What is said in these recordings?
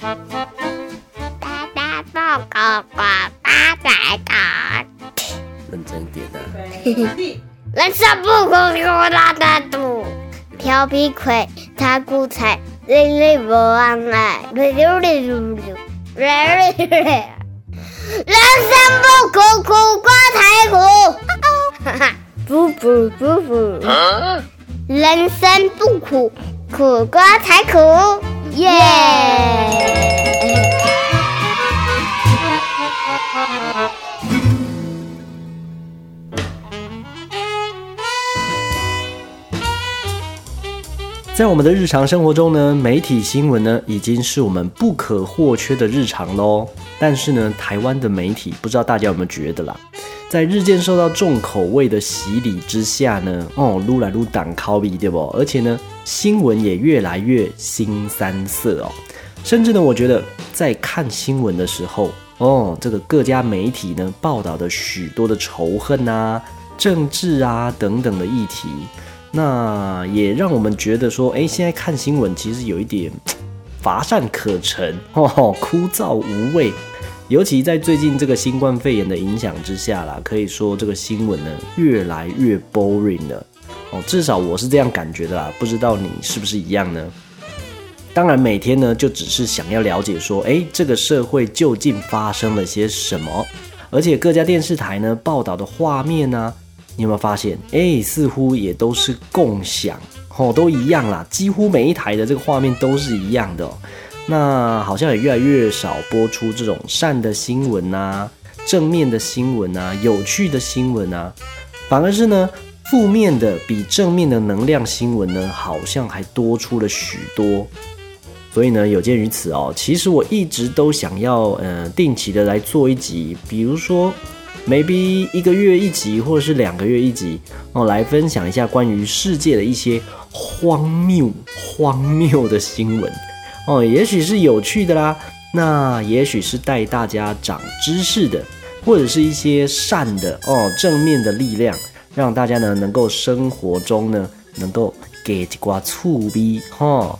大大报告呱大大大，认真一点啊。人生不苦苦大大度，调皮鬼他 苦菜，累累 不忘爱，溜溜溜溜溜，溜溜溜。人生不苦苦瓜才苦，哈哈，不不不。不，人生不苦苦瓜才苦，耶！在我们的日常生活中呢，媒体新闻呢已经是我们不可或缺的日常喽。但是呢，台湾的媒体不知道大家有没有觉得啦，在日渐受到重口味的洗礼之下呢，哦，撸来撸挡 copy 对不？而且呢，新闻也越来越新三色哦。甚至呢，我觉得在看新闻的时候，哦，这个各家媒体呢报道的许多的仇恨啊、政治啊等等的议题。那也让我们觉得说，哎，现在看新闻其实有一点乏善可陈，哦，枯燥无味。尤其在最近这个新冠肺炎的影响之下啦，可以说这个新闻呢越来越 boring 了。哦，至少我是这样感觉的啦，不知道你是不是一样呢？当然，每天呢就只是想要了解说，哎，这个社会究竟发生了些什么？而且各家电视台呢报道的画面呢？你有没有发现？哎，似乎也都是共享，哦，都一样啦，几乎每一台的这个画面都是一样的。那好像也越来越少播出这种善的新闻啊，正面的新闻啊，有趣的新闻啊，反而是呢，负面的比正面的能量新闻呢，好像还多出了许多。所以呢，有鉴于此哦，其实我一直都想要，呃，定期的来做一集，比如说。maybe 一个月一集，或者是两个月一集哦，来分享一下关于世界的一些荒谬、荒谬的新闻哦，也许是有趣的啦，那也许是带大家长知识的，或者是一些善的哦，正面的力量，让大家呢能够生活中呢能够给一挂醋逼哈。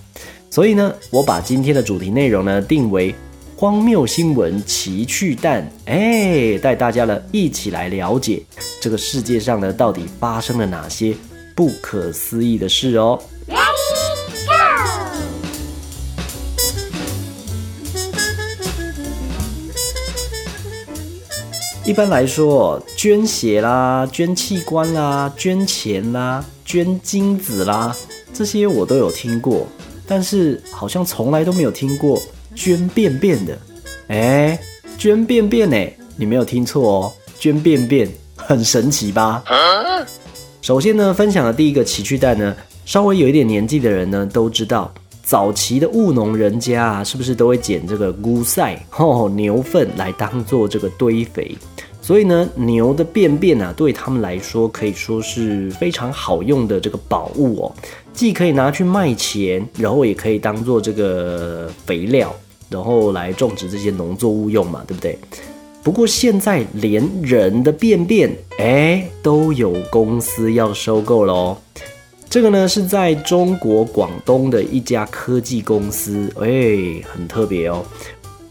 所以呢，我把今天的主题内容呢定为。荒谬新闻奇趣蛋，哎，带大家呢一起来了解这个世界上呢到底发生了哪些不可思议的事哦。一般来说，捐血啦、捐器官啦、捐钱啦、捐精子啦，这些我都有听过，但是好像从来都没有听过。捐便便的，哎，捐便便呢？你没有听错哦，捐便便很神奇吧？首先呢，分享的第一个奇趣蛋呢，稍微有一点年纪的人呢都知道，早期的务农人家啊，是不是都会捡这个菇塞 哦牛粪来当做这个堆肥？所以呢，牛的便便啊，对他们来说可以说是非常好用的这个宝物哦。既可以拿去卖钱，然后也可以当做这个肥料，然后来种植这些农作物用嘛，对不对？不过现在连人的便便，哎，都有公司要收购了哦。这个呢是在中国广东的一家科技公司，哎，很特别哦。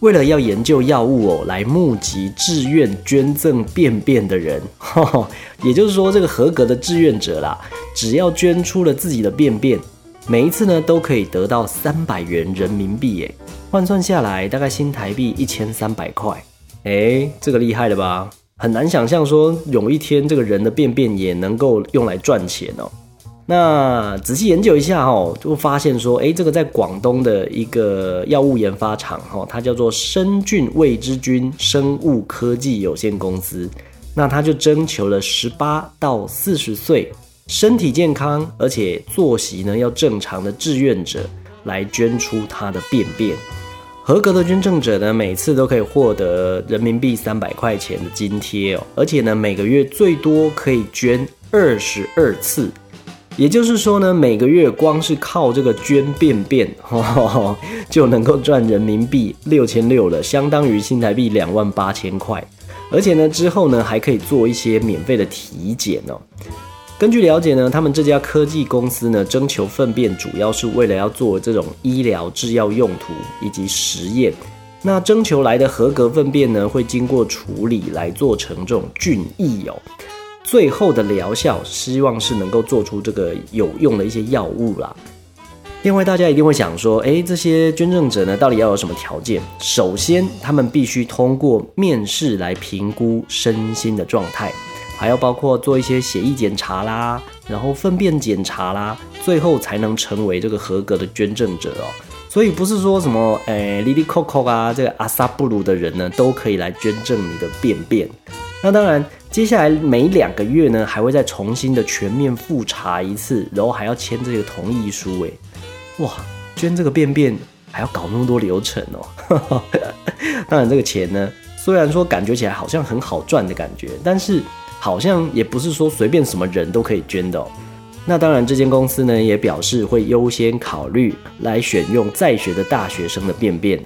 为了要研究药物哦，来募集志愿捐赠便便的人，也就是说，这个合格的志愿者啦，只要捐出了自己的便便，每一次呢都可以得到三百元人民币，耶，换算下来大概新台币一千三百块，哎，这个厉害了吧？很难想象说有一天这个人的便便也能够用来赚钱哦。那仔细研究一下哈，就发现说，哎，这个在广东的一个药物研发厂哈，它叫做深菌未知菌生物科技有限公司。那它就征求了十八到四十岁、身体健康而且作息呢要正常的志愿者来捐出他的便便。合格的捐赠者呢，每次都可以获得人民币三百块钱的津贴哦，而且呢，每个月最多可以捐二十二次。也就是说呢，每个月光是靠这个捐便便，就能够赚人民币六千六了，相当于新台币两万八千块。而且呢，之后呢还可以做一些免费的体检哦。根据了解呢，他们这家科技公司呢，征求粪便主要是为了要做这种医疗制药用途以及实验。那征求来的合格粪便呢，会经过处理来做成这种菌液哦。最后的疗效，希望是能够做出这个有用的一些药物啦。另外，大家一定会想说，诶，这些捐赠者呢，到底要有什么条件？首先，他们必须通过面试来评估身心的状态。还要包括做一些血液检查啦，然后粪便检查啦，最后才能成为这个合格的捐赠者哦。所以不是说什么诶，Lily Coco 啊，这个阿萨布鲁的人呢，都可以来捐赠你的便便。那当然，接下来每两个月呢，还会再重新的全面复查一次，然后还要签这个同意书。诶，哇，捐这个便便还要搞那么多流程哦。当然，这个钱呢，虽然说感觉起来好像很好赚的感觉，但是。好像也不是说随便什么人都可以捐的哦。那当然，这间公司呢也表示会优先考虑来选用在学的大学生的便便，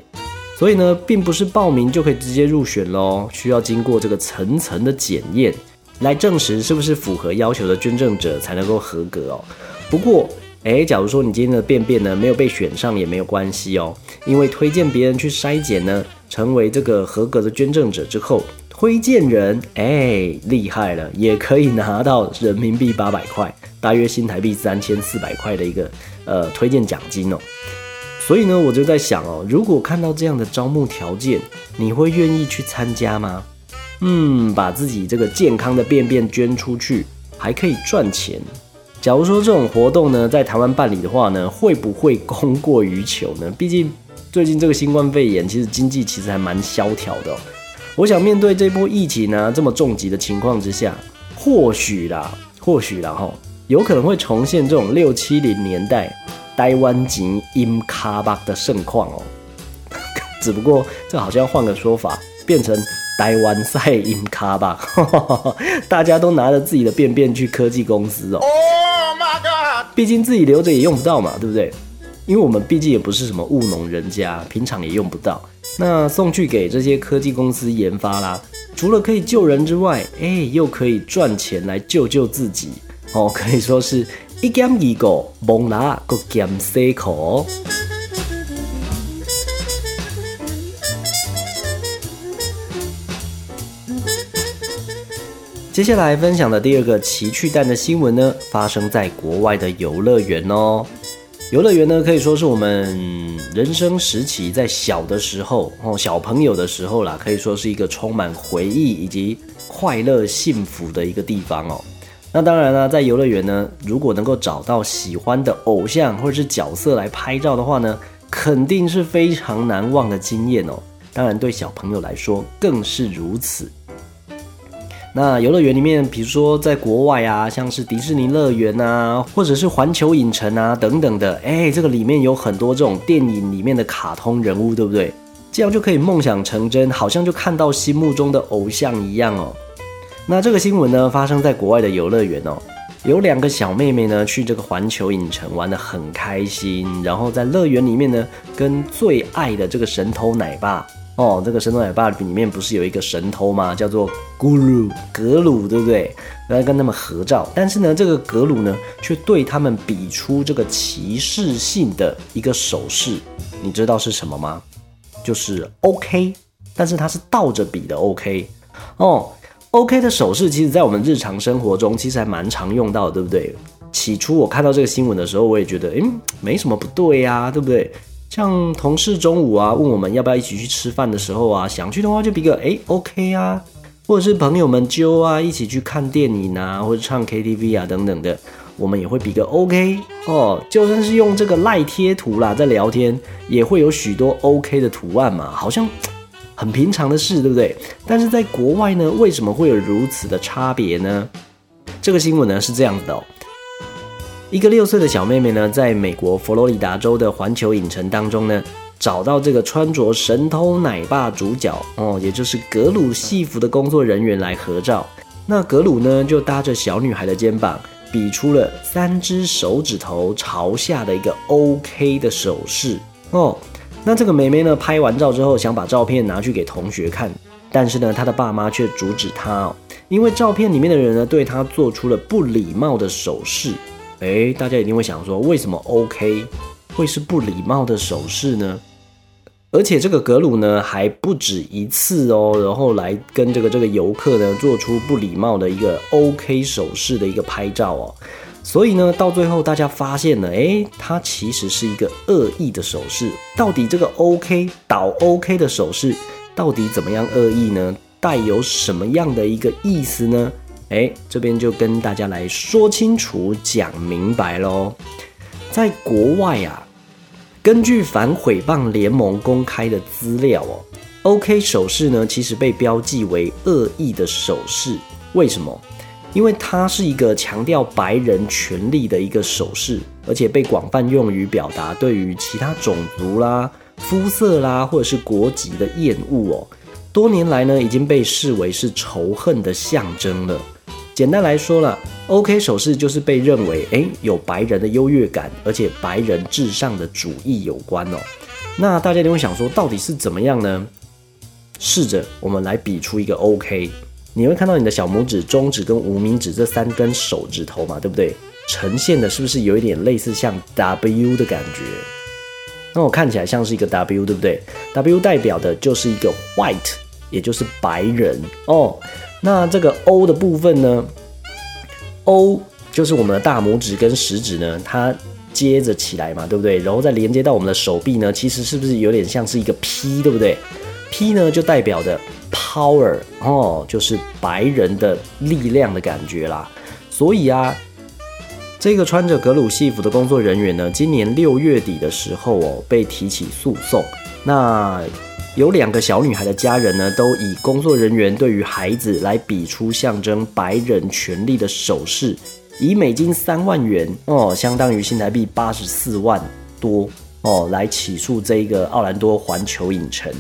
所以呢，并不是报名就可以直接入选喽，需要经过这个层层的检验，来证实是不是符合要求的捐赠者才能够合格哦。不过，诶，假如说你今天的便便呢没有被选上也没有关系哦，因为推荐别人去筛检呢，成为这个合格的捐赠者之后。推荐人哎，厉害了，也可以拿到人民币八百块，大约新台币三千四百块的一个呃推荐奖金哦。所以呢，我就在想哦，如果看到这样的招募条件，你会愿意去参加吗？嗯，把自己这个健康的便便捐出去，还可以赚钱。假如说这种活动呢，在台湾办理的话呢，会不会供过于求呢？毕竟最近这个新冠肺炎，其实经济其实还蛮萧条的。我想面对这波疫情呢这么重疾的情况之下，或许啦，或许啦哈，有可能会重现这种六七零年代台湾籍音卡巴的盛况哦。只不过这好像换个说法，变成台湾赛音卡巴，大家都拿着自己的便便去科技公司哦。Oh my god！毕竟自己留着也用不到嘛，对不对？因为我们毕竟也不是什么务农人家，平常也用不到。那送去给这些科技公司研发啦，除了可以救人之外，哎，又可以赚钱来救救自己哦，可以说是一减一个蒙拿个减四口。接下来分享的第二个奇趣蛋的新闻呢，发生在国外的游乐园哦。游乐园呢，可以说是我们人生时期在小的时候哦，小朋友的时候啦，可以说是一个充满回忆以及快乐幸福的一个地方哦。那当然啦，在游乐园呢，如果能够找到喜欢的偶像或者是角色来拍照的话呢，肯定是非常难忘的经验哦。当然，对小朋友来说更是如此。那游乐园里面，比如说在国外啊，像是迪士尼乐园啊，或者是环球影城啊等等的，哎，这个里面有很多这种电影里面的卡通人物，对不对？这样就可以梦想成真，好像就看到心目中的偶像一样哦。那这个新闻呢，发生在国外的游乐园哦，有两个小妹妹呢，去这个环球影城玩的很开心，然后在乐园里面呢，跟最爱的这个神偷奶爸。哦，这个神偷奶爸里面不是有一个神偷吗？叫做咕噜格鲁，对不对？来跟他们合照，但是呢，这个格鲁呢，却对他们比出这个歧视性的一个手势，你知道是什么吗？就是 OK，但是它是倒着比的 OK。哦，OK 的手势，其实在我们日常生活中其实还蛮常用到的，对不对？起初我看到这个新闻的时候，我也觉得，诶，没什么不对呀，对不对？像同事中午啊问我们要不要一起去吃饭的时候啊，想去的话就比个哎 OK 啊，或者是朋友们揪啊一起去看电影啊，或者唱 KTV 啊等等的，我们也会比个 OK 哦。就算是用这个赖贴图啦，在聊天也会有许多 OK 的图案嘛，好像很平常的事，对不对？但是在国外呢，为什么会有如此的差别呢？这个新闻呢是这样子的哦。一个六岁的小妹妹呢，在美国佛罗里达州的环球影城当中呢，找到这个穿着神偷奶爸主角哦，也就是格鲁戏服的工作人员来合照。那格鲁呢，就搭着小女孩的肩膀，比出了三只手指头朝下的一个 OK 的手势哦。那这个妹妹呢，拍完照之后，想把照片拿去给同学看，但是呢，她的爸妈却阻止她哦，因为照片里面的人呢对她做出了不礼貌的手势。诶，大家一定会想说，为什么 OK 会是不礼貌的手势呢？而且这个格鲁呢还不止一次哦，然后来跟这个这个游客呢做出不礼貌的一个 OK 手势的一个拍照哦。所以呢，到最后大家发现了，诶，它其实是一个恶意的手势。到底这个 OK 倒 OK 的手势到底怎么样恶意呢？带有什么样的一个意思呢？诶，这边就跟大家来说清楚、讲明白喽。在国外啊，根据反诽谤联盟公开的资料哦，OK 手势呢其实被标记为恶意的手势。为什么？因为它是一个强调白人权利的一个手势，而且被广泛用于表达对于其他种族啦、肤色啦或者是国籍的厌恶哦。多年来呢，已经被视为是仇恨的象征了。简单来说了，OK 手势就是被认为诶有白人的优越感，而且白人至上的主义有关哦。那大家都会想说，到底是怎么样呢？试着我们来比出一个 OK。你会看到你的小拇指、中指跟无名指这三根手指头嘛，对不对？呈现的是不是有一点类似像 W 的感觉？那我看起来像是一个 W，对不对？W 代表的就是一个 white，也就是白人哦。那这个 O 的部分呢？O 就是我们的大拇指跟食指呢，它接着起来嘛，对不对？然后再连接到我们的手臂呢，其实是不是有点像是一个 P，对不对？P 呢就代表的。Power 哦，就是白人的力量的感觉啦。所以啊，这个穿着格鲁西服的工作人员呢，今年六月底的时候哦，被提起诉讼。那有两个小女孩的家人呢，都以工作人员对于孩子来比出象征白人权利的手势，以美金三万元哦，相当于新台币八十四万多哦，来起诉这一个奥兰多环球影城。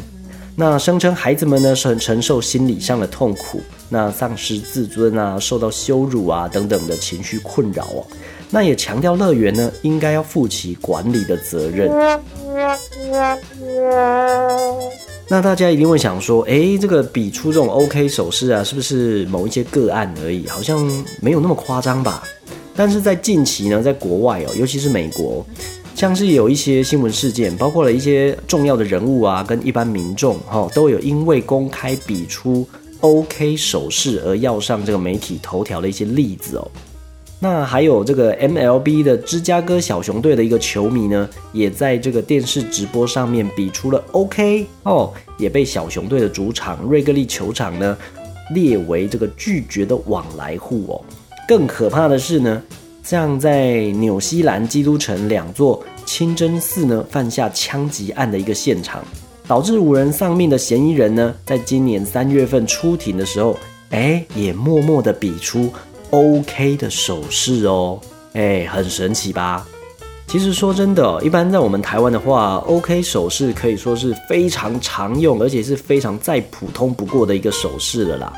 那声称孩子们呢是很承受心理上的痛苦，那丧失自尊啊，受到羞辱啊等等的情绪困扰哦。那也强调乐园呢应该要负起管理的责任。那大家一定会想说，哎，这个比出这种 OK 手势啊，是不是某一些个案而已？好像没有那么夸张吧？但是在近期呢，在国外哦，尤其是美国。像是有一些新闻事件，包括了一些重要的人物啊，跟一般民众哈，都有因为公开比出 OK 手势而要上这个媒体头条的一些例子哦。那还有这个 MLB 的芝加哥小熊队的一个球迷呢，也在这个电视直播上面比出了 OK 哦，也被小熊队的主场瑞格利球场呢列为这个拒绝的往来户哦。更可怕的是呢。像在纽西兰基督城两座清真寺呢，犯下枪击案的一个现场，导致五人丧命的嫌疑人呢，在今年三月份出庭的时候，哎，也默默的比出 OK 的手势哦，哎，很神奇吧？其实说真的，一般在我们台湾的话，OK 手势可以说是非常常用，而且是非常再普通不过的一个手势了啦。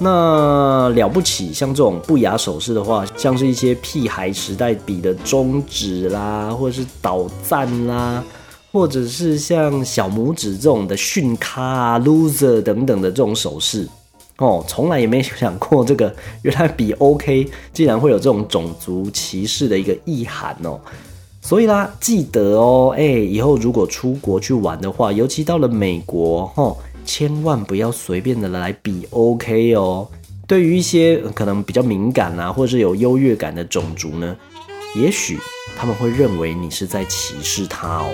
那了不起，像这种不雅手势的话，像是一些屁孩时代比的中指啦，或者是倒赞啦，或者是像小拇指这种的训咖啊、loser 等等的这种手势，哦，从来也没想过这个原来比 OK 竟然会有这种种族歧视的一个意涵哦。所以啦，记得哦，哎，以后如果出国去玩的话，尤其到了美国，哈。千万不要随便的来比 OK 哦。对于一些可能比较敏感啊，或者是有优越感的种族呢，也许他们会认为你是在歧视他哦。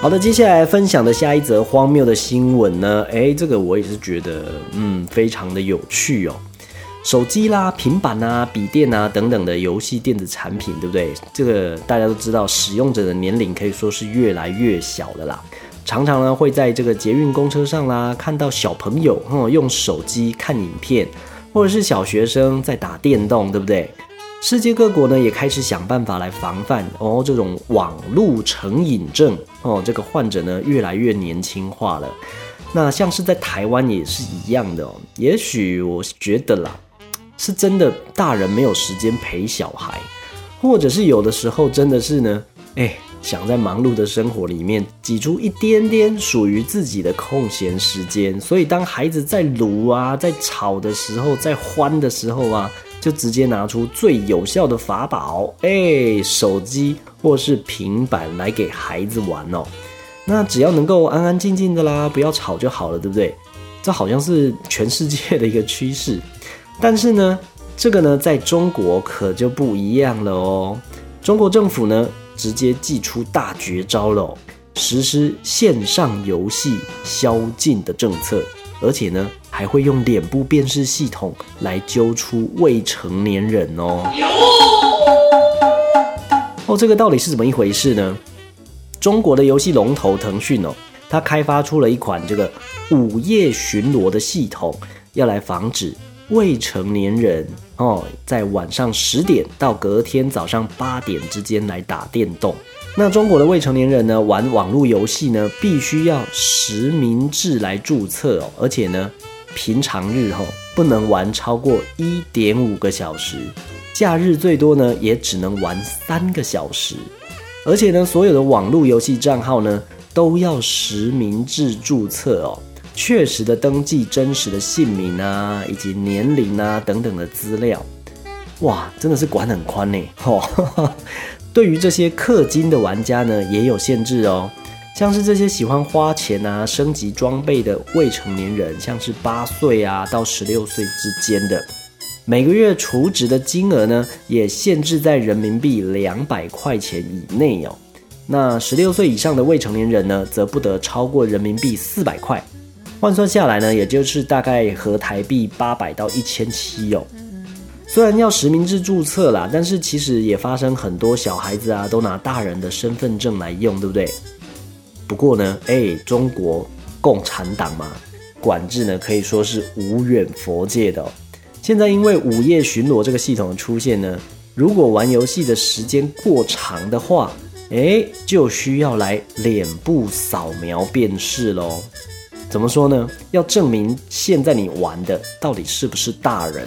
好的，接下来分享的下一则荒谬的新闻呢，哎，这个我也是觉得，嗯，非常的有趣哦。手机啦、平板啊、笔电啊等等的游戏电子产品，对不对？这个大家都知道，使用者的年龄可以说是越来越小的啦。常常呢会在这个捷运公车上啦，看到小朋友哼用手机看影片，或者是小学生在打电动，对不对？世界各国呢也开始想办法来防范哦这种网络成瘾症哦，这个患者呢越来越年轻化了。那像是在台湾也是一样的哦。也许我觉得啦。是真的大人没有时间陪小孩，或者是有的时候真的是呢，哎，想在忙碌的生活里面挤出一点点属于自己的空闲时间，所以当孩子在撸啊、在吵的时候、在欢的时候啊，就直接拿出最有效的法宝，哎，手机或是平板来给孩子玩哦。那只要能够安安静静的啦，不要吵就好了，对不对？这好像是全世界的一个趋势。但是呢，这个呢，在中国可就不一样了哦。中国政府呢，直接祭出大绝招了，实施线上游戏宵禁的政策，而且呢，还会用脸部辨识系统来揪出未成年人哦。哦，这个到底是怎么一回事呢？中国的游戏龙头腾讯哦，它开发出了一款这个午夜巡逻的系统，要来防止。未成年人哦，在晚上十点到隔天早上八点之间来打电动。那中国的未成年人呢，玩网络游戏呢，必须要实名制来注册哦，而且呢，平常日哈不能玩超过一点五个小时，假日最多呢也只能玩三个小时，而且呢，所有的网络游戏账号呢都要实名制注册哦。确实的登记真实的姓名啊，以及年龄啊等等的资料，哇，真的是管很宽呢。哦，对于这些氪金的玩家呢，也有限制哦。像是这些喜欢花钱啊、升级装备的未成年人，像是八岁啊到十六岁之间的，每个月储值的金额呢，也限制在人民币两百块钱以内哦。那十六岁以上的未成年人呢，则不得超过人民币四百块。换算下来呢，也就是大概合台币八百到一千七哦。虽然要实名制注册啦，但是其实也发生很多小孩子啊，都拿大人的身份证来用，对不对？不过呢，哎，中国共产党嘛，管制呢可以说是无远佛界的。现在因为午夜巡逻这个系统的出现呢，如果玩游戏的时间过长的话，哎，就需要来脸部扫描辨识喽。怎么说呢？要证明现在你玩的到底是不是大人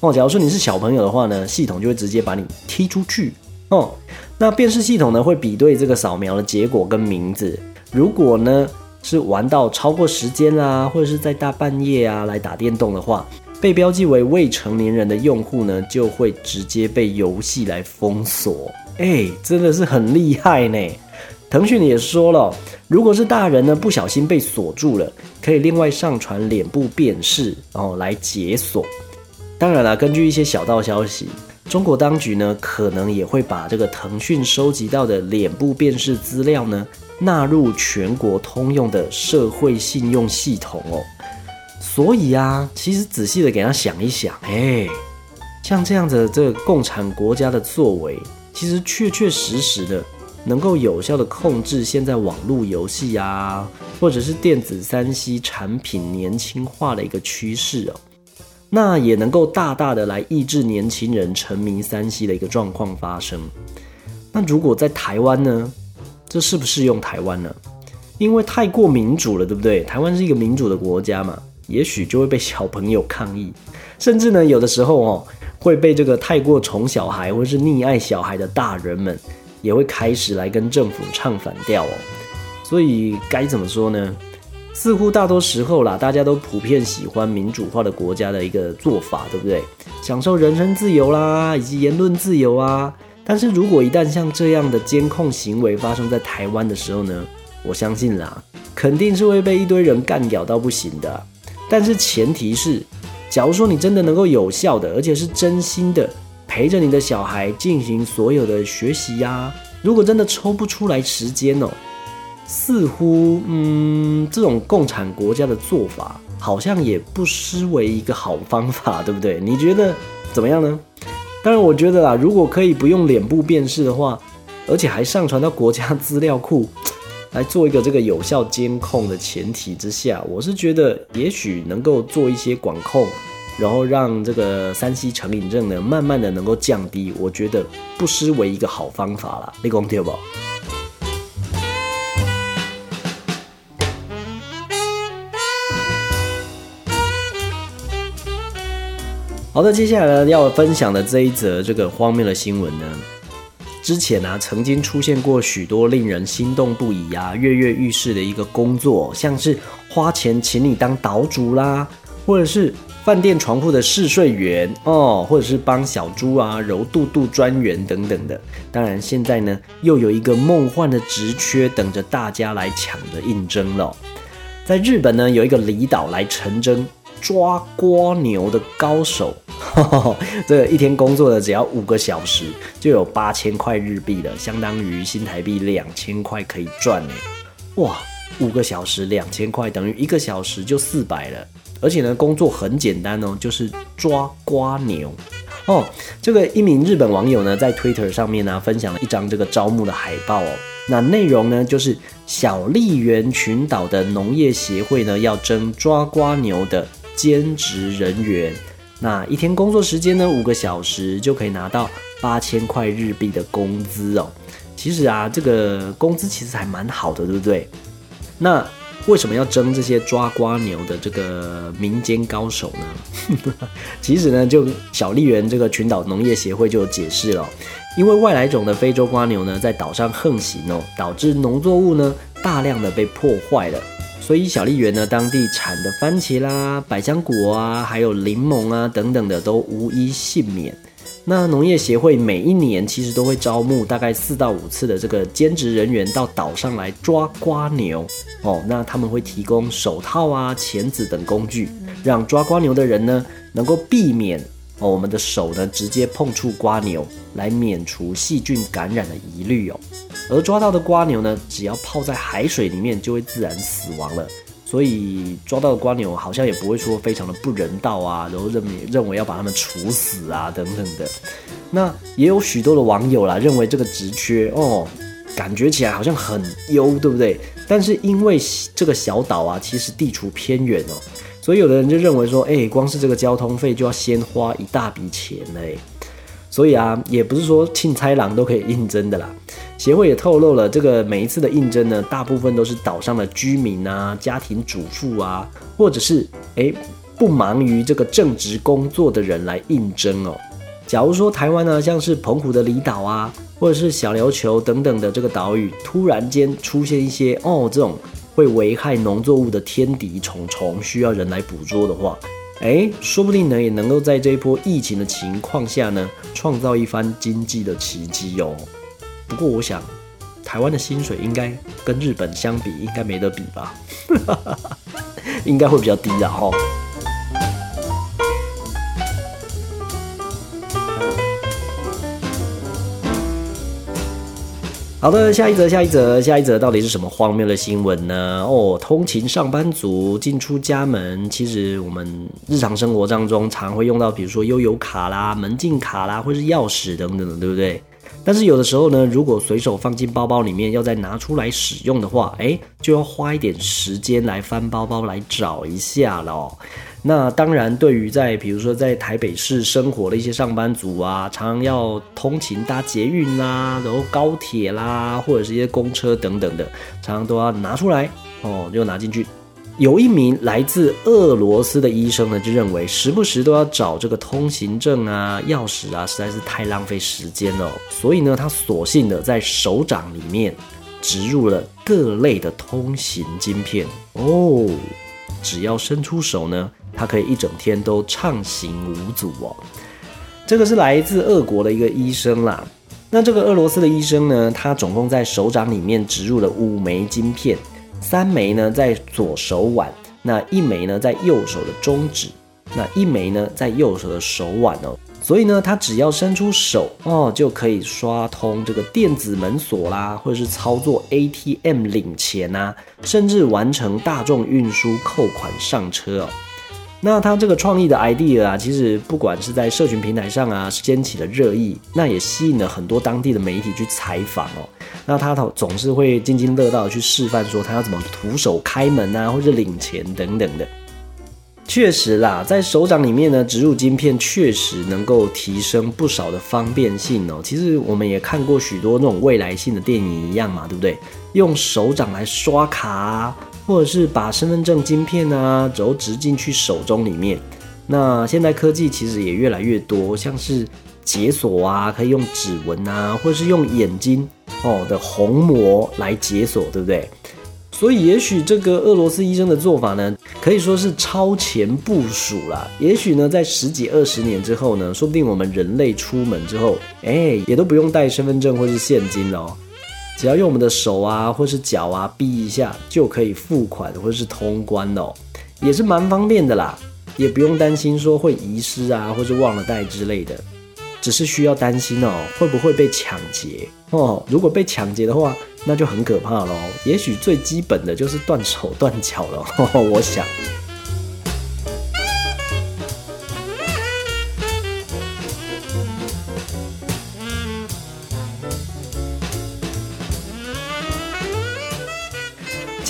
哦。假如说你是小朋友的话呢，系统就会直接把你踢出去哦。那辨识系统呢会比对这个扫描的结果跟名字，如果呢是玩到超过时间啦，或者是在大半夜啊来打电动的话，被标记为未成年人的用户呢就会直接被游戏来封锁。哎，真的是很厉害呢。腾讯也说了，如果是大人呢，不小心被锁住了，可以另外上传脸部辨识，然后来解锁。当然了，根据一些小道消息，中国当局呢，可能也会把这个腾讯收集到的脸部辨识资料呢，纳入全国通用的社会信用系统哦。所以啊，其实仔细的给他想一想，哎，像这样的这个共产国家的作为，其实确确实实的。能够有效的控制现在网络游戏啊，或者是电子三 C 产品年轻化的一个趋势哦，那也能够大大的来抑制年轻人沉迷三 C 的一个状况发生。那如果在台湾呢，这是不适用台湾呢？因为太过民主了，对不对？台湾是一个民主的国家嘛，也许就会被小朋友抗议，甚至呢，有的时候哦，会被这个太过宠小孩或是溺爱小孩的大人们。也会开始来跟政府唱反调哦，所以该怎么说呢？似乎大多时候啦，大家都普遍喜欢民主化的国家的一个做法，对不对？享受人身自由啦，以及言论自由啊。但是如果一旦像这样的监控行为发生在台湾的时候呢，我相信啦，肯定是会被一堆人干掉到不行的。但是前提是，假如说你真的能够有效的，而且是真心的。陪着你的小孩进行所有的学习呀，如果真的抽不出来时间哦，似乎嗯，这种共产国家的做法好像也不失为一个好方法，对不对？你觉得怎么样呢？当然，我觉得啊，如果可以不用脸部辨识的话，而且还上传到国家资料库 来做一个这个有效监控的前提之下，我是觉得也许能够做一些管控。然后让这个三 C 成瘾症呢，慢慢的能够降低，我觉得不失为一个好方法了。你讲对不？好好的，接下来呢要分享的这一则这个荒谬的新闻呢，之前啊曾经出现过许多令人心动不已啊、跃跃欲试的一个工作，像是花钱请你当岛主啦，或者是饭店床铺的试睡员哦，或者是帮小猪啊揉肚肚专员等等的。当然，现在呢又有一个梦幻的职缺等着大家来抢着应征了。在日本呢，有一个离岛来成真。抓瓜牛的高手，这个一天工作的只要五个小时，就有八千块日币了，相当于新台币两千块可以赚呢。哇，五个小时两千块，等于一个小时就四百了。而且呢，工作很简单哦，就是抓瓜牛。哦，这个一名日本网友呢，在 Twitter 上面呢，分享了一张这个招募的海报哦。那内容呢，就是小笠原群岛的农业协会呢，要征抓瓜牛的。兼职人员，那一天工作时间呢？五个小时就可以拿到八千块日币的工资哦。其实啊，这个工资其实还蛮好的，对不对？那为什么要争这些抓瓜牛的这个民间高手呢？其实呢，就小笠原这个群岛农业协会就解释了，因为外来种的非洲瓜牛呢，在岛上横行哦，导致农作物呢大量的被破坏了。所以小笠原呢，当地产的番茄啦、百香果啊，还有柠檬啊等等的，都无一幸免。那农业协会每一年其实都会招募大概四到五次的这个兼职人员到岛上来抓瓜牛哦。那他们会提供手套啊、钳子等工具，让抓瓜牛的人呢能够避免哦我们的手呢直接碰触瓜牛，来免除细菌感染的疑虑哦。而抓到的瓜牛呢，只要泡在海水里面就会自然死亡了。所以抓到的瓜牛好像也不会说非常的不人道啊，然后认认为要把他们处死啊等等的。那也有许多的网友啦，认为这个职缺哦，感觉起来好像很优，对不对？但是因为这个小岛啊，其实地处偏远哦，所以有的人就认为说，哎，光是这个交通费就要先花一大笔钱嘞。所以啊，也不是说庆差郎都可以应征的啦。协会也透露了，这个每一次的应征呢，大部分都是岛上的居民啊、家庭主妇啊，或者是诶不忙于这个正职工作的人来应征哦。假如说台湾呢，像是澎湖的离岛啊，或者是小琉球等等的这个岛屿，突然间出现一些哦这种会危害农作物的天敌虫虫，需要人来捕捉的话，诶，说不定呢也能够在这一波疫情的情况下呢，创造一番经济的奇迹哦。不过我想，台湾的薪水应该跟日本相比，应该没得比吧？应该会比较低的哈。好的，下一则，下一则，下一则，到底是什么荒谬的新闻呢？哦，通勤上班族进出家门，其实我们日常生活当中常会用到，比如说悠游卡啦、门禁卡啦，或是钥匙等等的，对不对？但是有的时候呢，如果随手放进包包里面，要再拿出来使用的话，哎，就要花一点时间来翻包包来找一下了。那当然，对于在比如说在台北市生活的一些上班族啊，常常要通勤搭捷运啦，然后高铁啦，或者是一些公车等等的，常常都要拿出来哦，就拿进去。有一名来自俄罗斯的医生呢，就认为时不时都要找这个通行证啊、钥匙啊，实在是太浪费时间了。所以呢，他索性的在手掌里面植入了各类的通行晶片哦。只要伸出手呢，他可以一整天都畅行无阻哦。这个是来自俄国的一个医生啦。那这个俄罗斯的医生呢，他总共在手掌里面植入了五枚晶片。三枚呢在左手腕，那一枚呢在右手的中指，那一枚呢在右手的手腕哦。所以呢，他只要伸出手哦，就可以刷通这个电子门锁啦，或者是操作 ATM 领钱呐，甚至完成大众运输扣款上车哦。那他这个创意的 idea 啊，其实不管是在社群平台上啊，掀起了热议，那也吸引了很多当地的媒体去采访哦。那他总总是会津津乐道的去示范说他要怎么徒手开门啊，或者领钱等等的。确实啦，在手掌里面呢植入晶片，确实能够提升不少的方便性哦。其实我们也看过许多那种未来性的电影一样嘛，对不对？用手掌来刷卡。或者是把身份证晶片啊，轴直进去手中里面，那现代科技其实也越来越多，像是解锁啊，可以用指纹啊，或者是用眼睛哦的虹膜来解锁，对不对？所以也许这个俄罗斯医生的做法呢，可以说是超前部署啦。也许呢，在十几二十年之后呢，说不定我们人类出门之后，哎，也都不用带身份证或是现金了，只要用我们的手啊或是脚啊逼一下，就可以付款或是通关哦，也是蛮方便的啦，也不用担心说会遗失啊或是忘了带之类的。只是需要担心哦，会不会被抢劫哦？如果被抢劫的话，那就很可怕喽。也许最基本的就是断手断脚了，我想。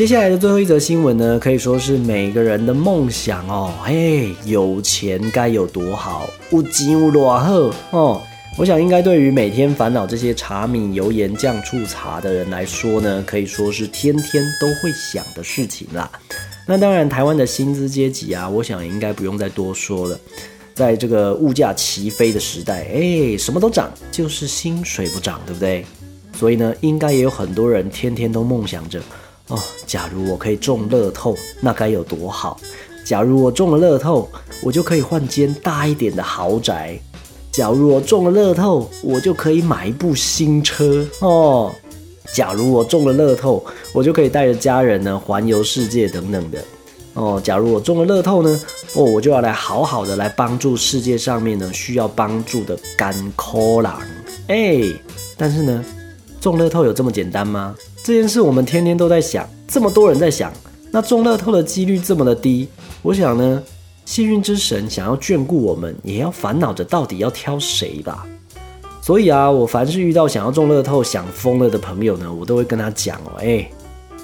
接下来的最后一则新闻呢，可以说是每个人的梦想哦。嘿，有钱该有多好，有钱有多好哦。我想，应该对于每天烦恼这些茶米油盐酱醋茶的人来说呢，可以说是天天都会想的事情啦。那当然，台湾的薪资阶级啊，我想应该不用再多说了。在这个物价齐飞的时代，哎，什么都涨，就是薪水不涨，对不对？所以呢，应该也有很多人天天都梦想着。哦，假如我可以中乐透，那该有多好！假如我中了乐透，我就可以换间大一点的豪宅；假如我中了乐透，我就可以买一部新车哦；假如我中了乐透，我就可以带着家人呢环游世界等等的哦；假如我中了乐透呢，哦，我就要来好好的来帮助世界上面呢需要帮助的干枯狼。哎，但是呢，中乐透有这么简单吗？这件事我们天天都在想，这么多人在想，那中乐透的几率这么的低，我想呢，幸运之神想要眷顾我们，也要烦恼着到底要挑谁吧。所以啊，我凡是遇到想要中乐透想疯了的朋友呢，我都会跟他讲哦，哎，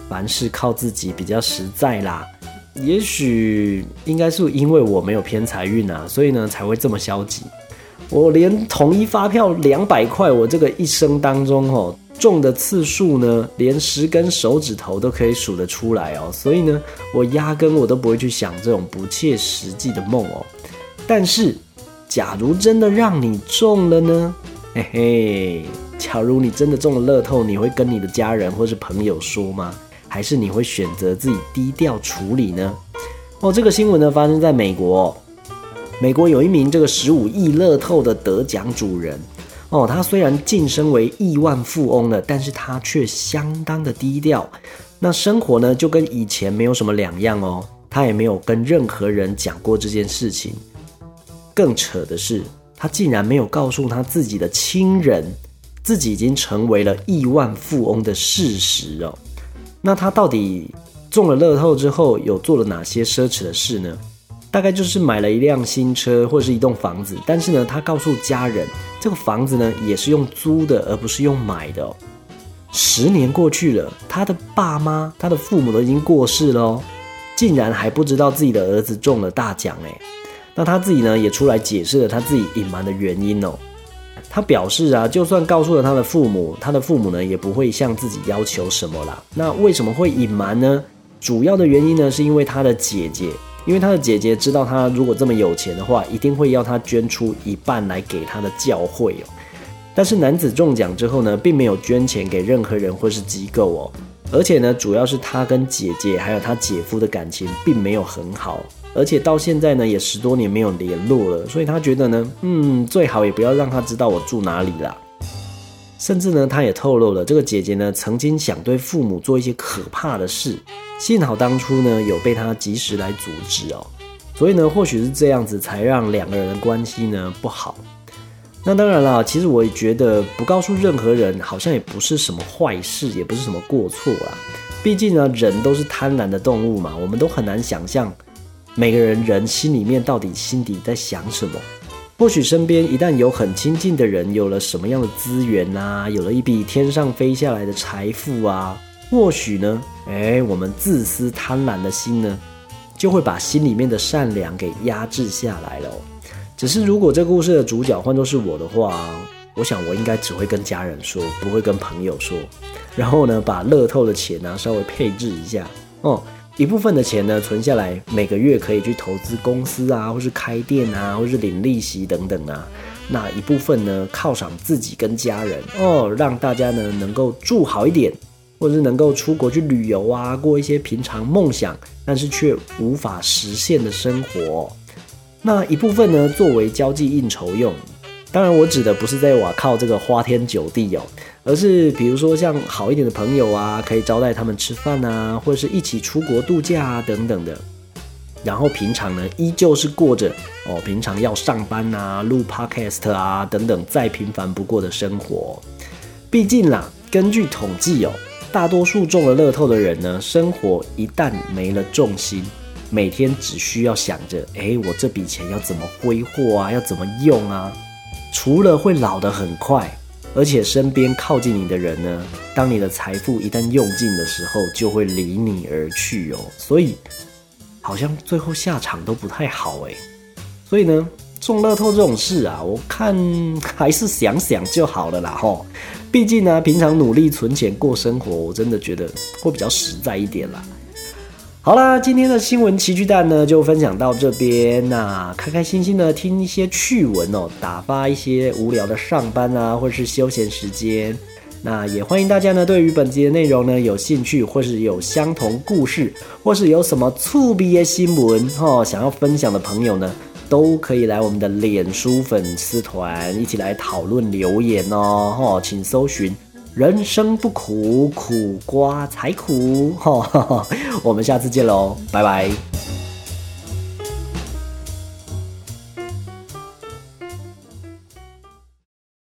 凡事靠自己比较实在啦。也许应该是因为我没有偏财运啊，所以呢才会这么消极。我连统一发票两百块，我这个一生当中哦。中的次数呢，连十根手指头都可以数得出来哦，所以呢，我压根我都不会去想这种不切实际的梦哦。但是，假如真的让你中了呢？嘿嘿，假如你真的中了乐透，你会跟你的家人或是朋友说吗？还是你会选择自己低调处理呢？哦，这个新闻呢发生在美国，美国有一名这个十五亿乐透的得奖主人。哦，他虽然晋升为亿万富翁了，但是他却相当的低调。那生活呢，就跟以前没有什么两样哦。他也没有跟任何人讲过这件事情。更扯的是，他竟然没有告诉他自己的亲人，自己已经成为了亿万富翁的事实哦。那他到底中了乐透之后，有做了哪些奢侈的事呢？大概就是买了一辆新车或者是一栋房子，但是呢，他告诉家人，这个房子呢也是用租的，而不是用买的。十年过去了，他的爸妈、他的父母都已经过世了，竟然还不知道自己的儿子中了大奖哎。那他自己呢也出来解释了他自己隐瞒的原因哦。他表示啊，就算告诉了他的父母，他的父母呢也不会向自己要求什么啦。那为什么会隐瞒呢？主要的原因呢是因为他的姐姐。因为他的姐姐知道他如果这么有钱的话，一定会要他捐出一半来给他的教会哦。但是男子中奖之后呢，并没有捐钱给任何人或是机构哦。而且呢，主要是他跟姐姐还有他姐夫的感情并没有很好，而且到现在呢也十多年没有联络了，所以他觉得呢，嗯，最好也不要让他知道我住哪里啦。甚至呢，他也透露了这个姐姐呢曾经想对父母做一些可怕的事。幸好当初呢有被他及时来阻止哦，所以呢或许是这样子才让两个人的关系呢不好。那当然了，其实我也觉得不告诉任何人好像也不是什么坏事，也不是什么过错啦。毕竟呢人都是贪婪的动物嘛，我们都很难想象每个人人心里面到底心底在想什么。或许身边一旦有很亲近的人有了什么样的资源啊，有了一笔天上飞下来的财富啊。或许呢，哎，我们自私贪婪的心呢，就会把心里面的善良给压制下来了。只是如果这故事的主角换作是我的话，我想我应该只会跟家人说，不会跟朋友说。然后呢，把乐透的钱呢稍微配置一下。哦，一部分的钱呢存下来，每个月可以去投资公司啊，或是开店啊，或是领利息等等啊。那一部分呢犒赏自己跟家人哦，让大家呢能够住好一点，或者是能够出国去旅游啊，过一些平常梦想但是却无法实现的生活。那一部分呢作为交际应酬用。当然，我指的不是在瓦靠这个花天酒地哦，而是比如说像好一点的朋友啊，可以招待他们吃饭啊，或者是一起出国度假啊等等的。然后平常呢，依旧是过着哦，平常要上班啊、录 podcast 啊等等再平凡不过的生活。毕竟啦，根据统计哦，大多数中了乐透的人呢，生活一旦没了重心，每天只需要想着，哎，我这笔钱要怎么挥霍啊，要怎么用啊。除了会老得很快，而且身边靠近你的人呢，当你的财富一旦用尽的时候，就会离你而去哦。所以好像最后下场都不太好哎。所以呢，中乐透这种事啊，我看还是想想就好了啦吼。毕竟呢，平常努力存钱过生活，我真的觉得会比较实在一点啦。好啦，今天的新闻奇趣蛋呢就分享到这边。那开开心心的听一些趣闻哦，打发一些无聊的上班啊，或是休闲时间。那也欢迎大家呢，对于本集的内容呢有兴趣，或是有相同故事，或是有什么触鼻的新闻哦，想要分享的朋友呢，都可以来我们的脸书粉丝团一起来讨论留言哦。哦，请搜寻。人生不苦，苦瓜才苦。哈，我们下次见喽，拜拜。